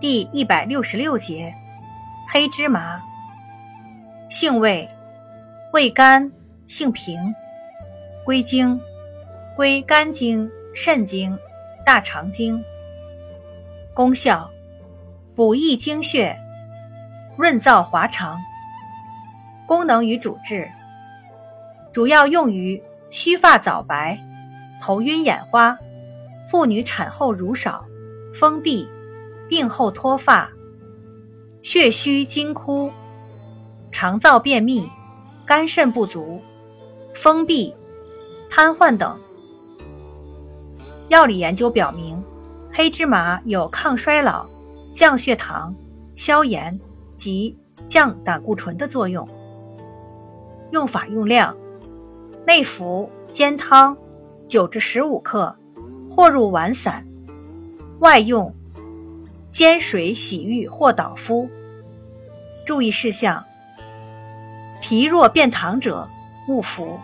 第一百六十六节，黑芝麻，性味，味甘，性平，归经，归肝经、肾经、大肠经。功效，补益精血，润燥滑肠。功能与主治，主要用于须发早白、头晕眼花、妇女产后乳少、封闭。病后脱发、血虚精枯、肠燥便秘、肝肾不足、封闭、瘫痪等。药理研究表明，黑芝麻有抗衰老、降血糖、消炎及降胆固醇的作用。用法用量：内服煎汤，九至十五克，或入丸散；外用。煎水洗浴或捣敷。注意事项：脾弱便溏者勿服。